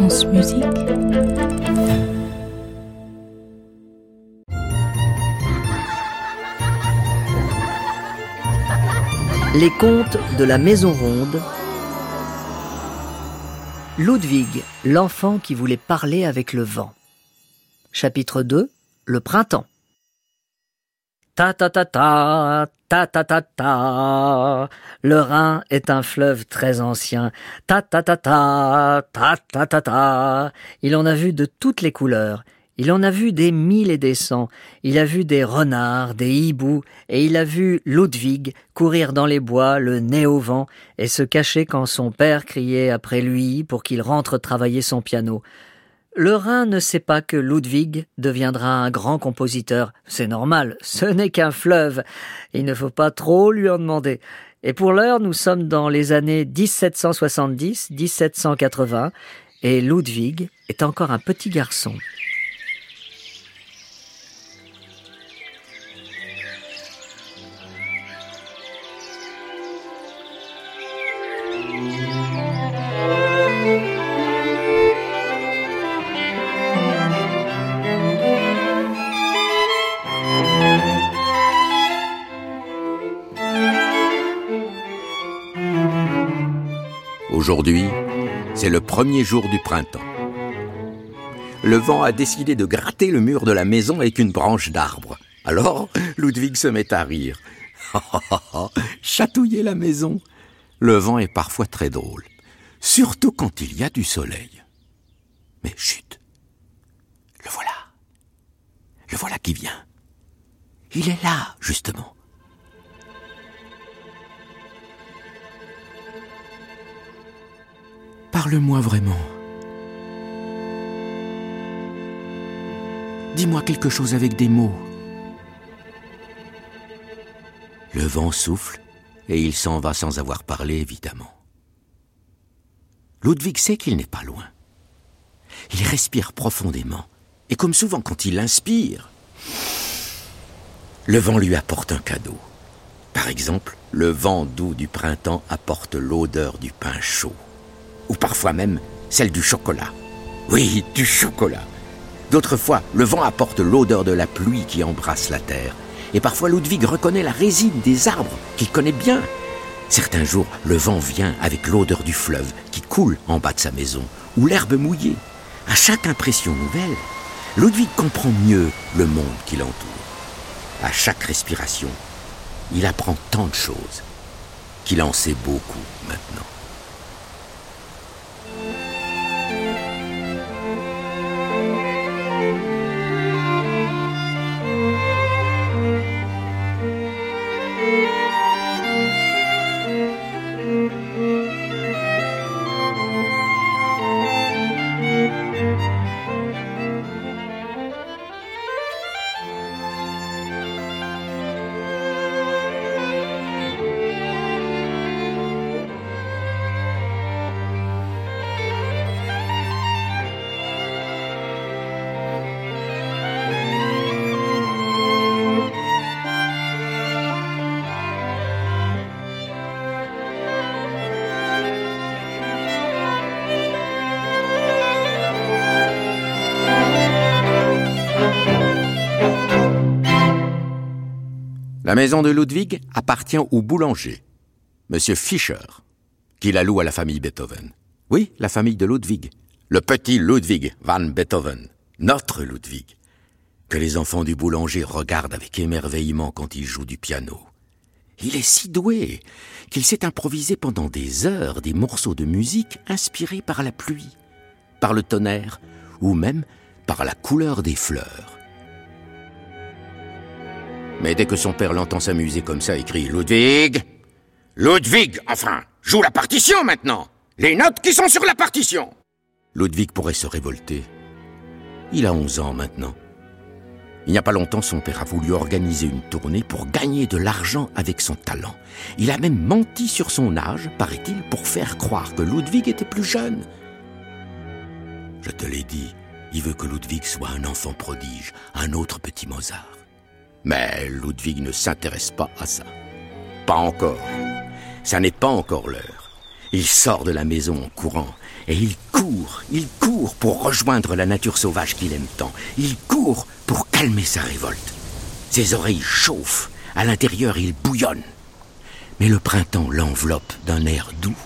Les contes de la Maison Ronde. Ludwig, l'enfant qui voulait parler avec le vent. Chapitre 2 Le printemps. Ta ta ta ta, ta ta ta ta. Le Rhin est un fleuve très ancien. Ta ta ta ta, ta ta ta ta. Il en a vu de toutes les couleurs. Il en a vu des mille et des cents. Il a vu des renards, des hiboux, et il a vu Ludwig courir dans les bois, le nez au vent, et se cacher quand son père criait après lui pour qu'il rentre travailler son piano. Le Rhin ne sait pas que Ludwig deviendra un grand compositeur. C'est normal, ce n'est qu'un fleuve. Il ne faut pas trop lui en demander. Et pour l'heure, nous sommes dans les années 1770-1780, et Ludwig est encore un petit garçon. Aujourd'hui, c'est le premier jour du printemps. Le vent a décidé de gratter le mur de la maison avec une branche d'arbre. Alors, Ludwig se met à rire. Chatouiller la maison. Le vent est parfois très drôle, surtout quand il y a du soleil. Mais chut, le voilà. Le voilà qui vient. Il est là, justement. Parle-moi vraiment. Dis-moi quelque chose avec des mots. Le vent souffle et il s'en va sans avoir parlé, évidemment. Ludwig sait qu'il n'est pas loin. Il respire profondément et comme souvent quand il inspire, le vent lui apporte un cadeau. Par exemple, le vent doux du printemps apporte l'odeur du pain chaud ou parfois même celle du chocolat. Oui, du chocolat. D'autres fois, le vent apporte l'odeur de la pluie qui embrasse la terre. Et parfois, Ludwig reconnaît la résine des arbres qu'il connaît bien. Certains jours, le vent vient avec l'odeur du fleuve qui coule en bas de sa maison, ou l'herbe mouillée. À chaque impression nouvelle, Ludwig comprend mieux le monde qui l'entoure. À chaque respiration, il apprend tant de choses qu'il en sait beaucoup maintenant. La maison de Ludwig appartient au boulanger, Monsieur Fischer, qui la loue à la famille Beethoven. Oui, la famille de Ludwig. Le petit Ludwig van Beethoven. Notre Ludwig. Que les enfants du boulanger regardent avec émerveillement quand il joue du piano. Il est si doué qu'il s'est improvisé pendant des heures des morceaux de musique inspirés par la pluie, par le tonnerre ou même par la couleur des fleurs. Mais dès que son père l'entend s'amuser comme ça, il crie Ludwig Ludwig, enfin Joue la partition maintenant Les notes qui sont sur la partition Ludwig pourrait se révolter. Il a 11 ans maintenant. Il n'y a pas longtemps, son père a voulu organiser une tournée pour gagner de l'argent avec son talent. Il a même menti sur son âge, paraît-il, pour faire croire que Ludwig était plus jeune. Je te l'ai dit, il veut que Ludwig soit un enfant prodige, un autre petit Mozart. Mais Ludwig ne s'intéresse pas à ça. Pas encore. Ça n'est pas encore l'heure. Il sort de la maison en courant, et il court, il court pour rejoindre la nature sauvage qu'il aime tant. Il court pour calmer sa révolte. Ses oreilles chauffent, à l'intérieur il bouillonne. Mais le printemps l'enveloppe d'un air doux.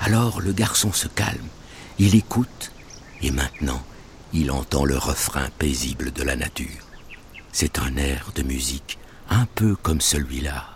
Alors le garçon se calme, il écoute, et maintenant il entend le refrain paisible de la nature. C'est un air de musique un peu comme celui-là.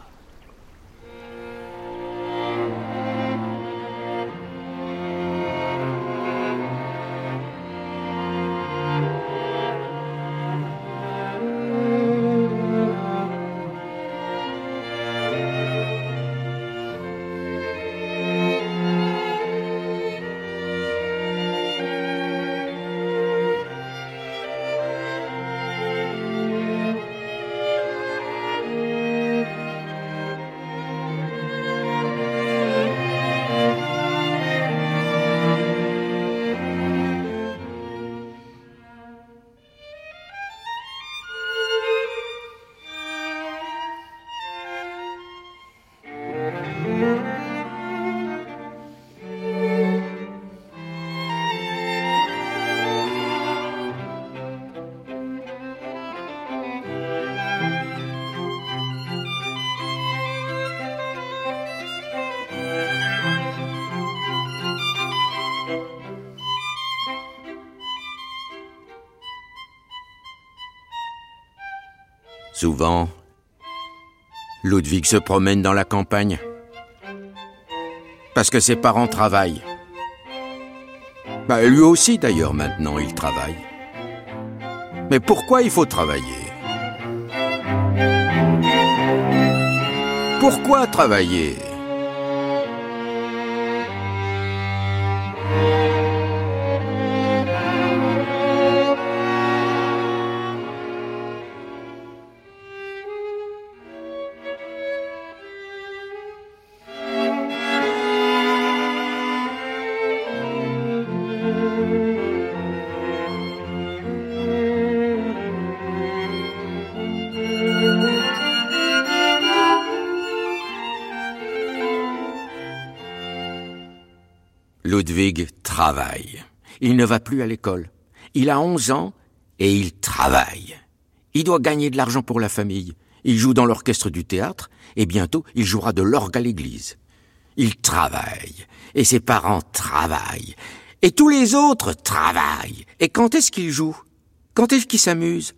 Souvent, Ludwig se promène dans la campagne. Parce que ses parents travaillent. Bah, lui aussi d'ailleurs maintenant, il travaille. Mais pourquoi il faut travailler? Pourquoi travailler? Ludwig travaille. Il ne va plus à l'école. Il a 11 ans et il travaille. Il doit gagner de l'argent pour la famille. Il joue dans l'orchestre du théâtre et bientôt il jouera de l'orgue à l'église. Il travaille et ses parents travaillent et tous les autres travaillent. Et quand est-ce qu'il joue? Quand est-ce qu'il s'amuse?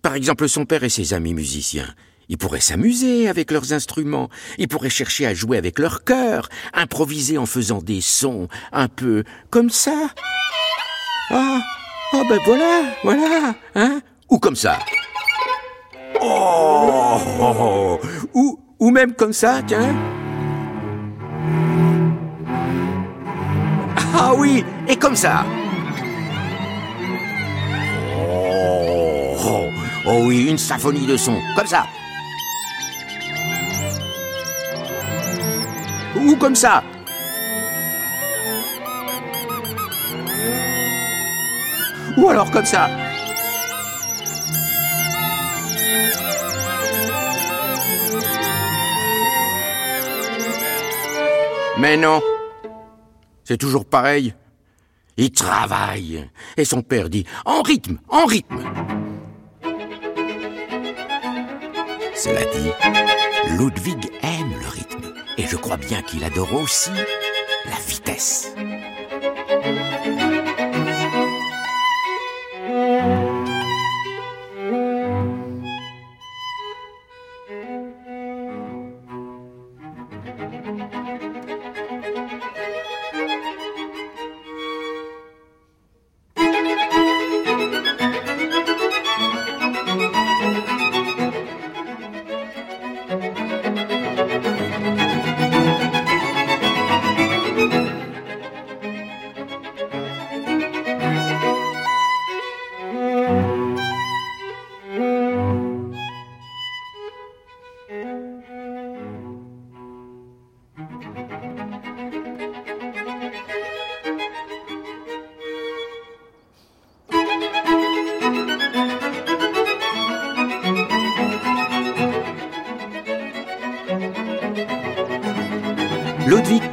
Par exemple, son père et ses amis musiciens. Ils pourraient s'amuser avec leurs instruments, ils pourraient chercher à jouer avec leur cœur, improviser en faisant des sons un peu comme ça. Ah, oh ben voilà, voilà, hein Ou comme ça. Oh, oh, oh. Ou, ou même comme ça, tiens. Ah oui, et comme ça. Oh, oh, oh oui, une symphonie de sons, comme ça. Ou comme ça. Ou alors comme ça. Mais non. C'est toujours pareil. Il travaille. Et son père dit En rythme, en rythme. Cela dit, Ludwig aime. Et je crois bien qu'il adore aussi la vitesse.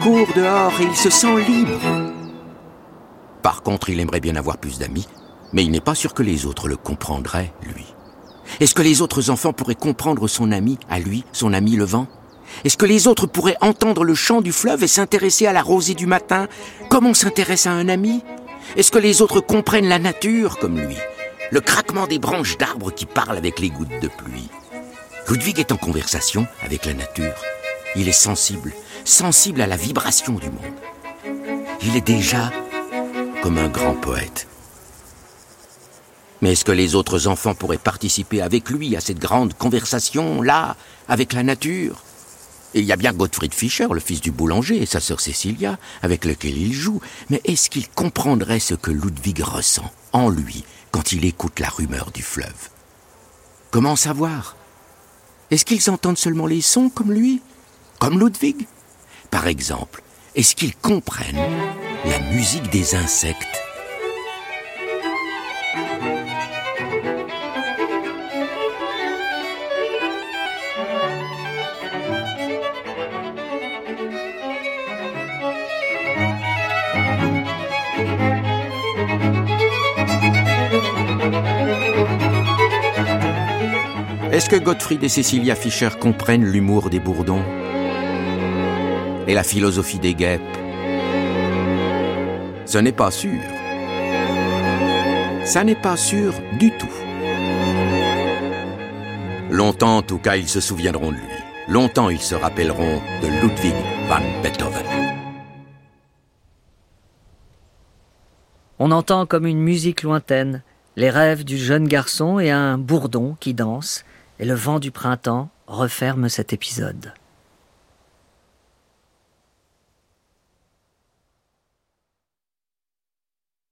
L'amour dehors et il se sent libre. Par contre, il aimerait bien avoir plus d'amis, mais il n'est pas sûr que les autres le comprendraient, lui. Est-ce que les autres enfants pourraient comprendre son ami, à lui, son ami le vent? Est-ce que les autres pourraient entendre le chant du fleuve et s'intéresser à la rosée du matin, comme on s'intéresse à un ami? Est-ce que les autres comprennent la nature comme lui? Le craquement des branches d'arbres qui parlent avec les gouttes de pluie? Ludwig est en conversation avec la nature. Il est sensible, sensible à la vibration du monde. Il est déjà comme un grand poète. Mais est-ce que les autres enfants pourraient participer avec lui à cette grande conversation-là, avec la nature? Il y a bien Gottfried Fischer, le fils du boulanger, et sa sœur Cécilia, avec lequel il joue. Mais est-ce qu'il comprendrait ce que Ludwig ressent, en lui, quand il écoute la rumeur du fleuve? Comment savoir? Est-ce qu'ils entendent seulement les sons comme lui Comme Ludwig? Par exemple, est-ce qu'ils comprennent la musique des insectes? Est-ce que Gottfried et Cecilia Fischer comprennent l'humour des bourdons? Et la philosophie des guêpes Ce n'est pas sûr. Ça n'est pas sûr du tout. Longtemps, en tout cas, ils se souviendront de lui. Longtemps, ils se rappelleront de Ludwig van Beethoven. On entend comme une musique lointaine les rêves du jeune garçon et un bourdon qui danse, et le vent du printemps referme cet épisode.